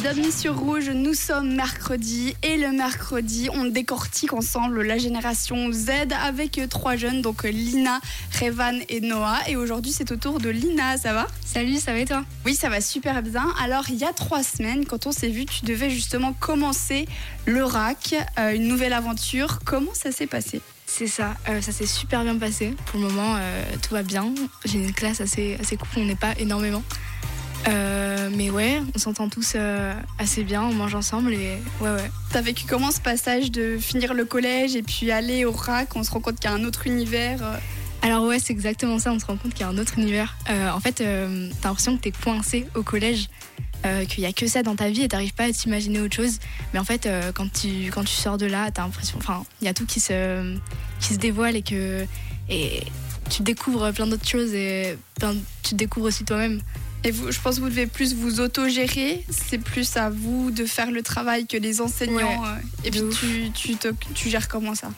Bienvenue sur Rouge, nous sommes mercredi et le mercredi on décortique ensemble la génération Z avec trois jeunes, donc Lina, Revan et Noah. Et aujourd'hui c'est au tour de Lina, ça va? Salut, ça va et toi? Oui, ça va super bien. Alors il y a trois semaines, quand on s'est vu, tu devais justement commencer le RAC, euh, une nouvelle aventure. Comment ça s'est passé? C'est ça, euh, ça s'est super bien passé. Pour le moment, euh, tout va bien. J'ai une classe assez, assez cool, on n'est pas énormément. Euh, mais ouais, on s'entend tous euh, assez bien, on mange ensemble et ouais, ouais. T'as vécu comment ce passage de finir le collège et puis aller au RAC On se rend compte qu'il y a un autre univers. euh. Alors ouais, c'est exactement ça, on se rend compte qu'il y a un autre univers. Euh, en fait, euh, t'as l'impression que t'es coincé au collège, euh, qu'il y a que ça dans ta vie et t'arrives pas à t'imaginer autre chose. Mais en fait, euh, quand, tu, quand tu sors de là, t'as l'impression, enfin, il y a tout qui se, qui se dévoile et que et tu découvres plein d'autres choses et tu découvres aussi toi-même. Et vous, je pense que vous devez plus vous autogérer. C'est plus à vous de faire le travail que les enseignants. euh, et puis tu, tu, te- tu gères comment ça?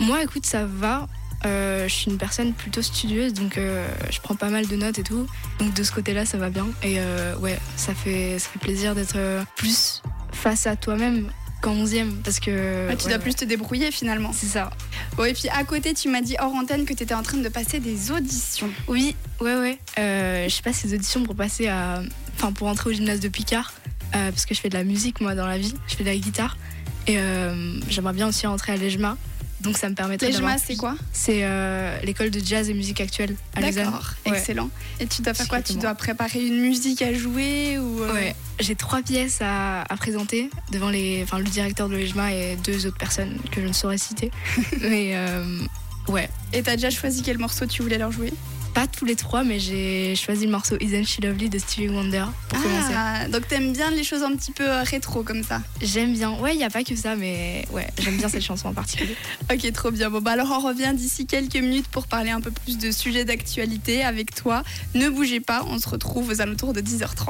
Moi, écoute, ça va. Euh, je suis une personne plutôt studieuse, donc euh, je prends pas mal de notes et tout. Donc de ce côté-là, ça va bien. Et euh, ouais, ça fait, ça fait plaisir d'être plus face à toi-même qu'en 11e. Parce que. Ah, Tu ouais, dois plus te débrouiller finalement. C'est ça. Bon, et puis à côté, tu m'as dit hors antenne que tu étais en train de passer des auditions. Oui, ouais, ouais. Euh, je passe ces auditions pour passer à. Enfin, pour entrer au gymnase de Picard. euh, parce que je fais de la musique, moi, dans la vie. Je fais de la guitare. Et euh, j'aimerais bien aussi rentrer à l'EJMA. Donc ça me permettrait L'EJMA, d'avoir- c'est quoi C'est euh, l'école de jazz et musique actuelle à. D'accord, Ouais. excellent. Et tu dois faire quoi? Tu dois préparer une musique à jouer ou euh, Ouais, j'ai trois pièces à, à présenter devant les, enfin, le directeur de l'EJMA et deux autres personnes que je ne saurais citer. mais euh, ouais, Et t'as déjà choisi quel morceau tu voulais leur jouer? Pas tous les trois, mais j'ai choisi le morceau Isn't She Lovely de Stevie Wonder pour commencer. Ah, donc t'aimes bien les choses un petit peu euh, rétro comme ça? J'aime bien, ouais, il n'y a pas que ça, mais ouais, j'aime bien cette chanson en particulier. Ok, trop bien. Bon, bah alors on revient d'ici quelques minutes pour parler un peu plus de sujets d'actualité avec toi. Ne bougez pas, on se retrouve aux alentours de 10h30.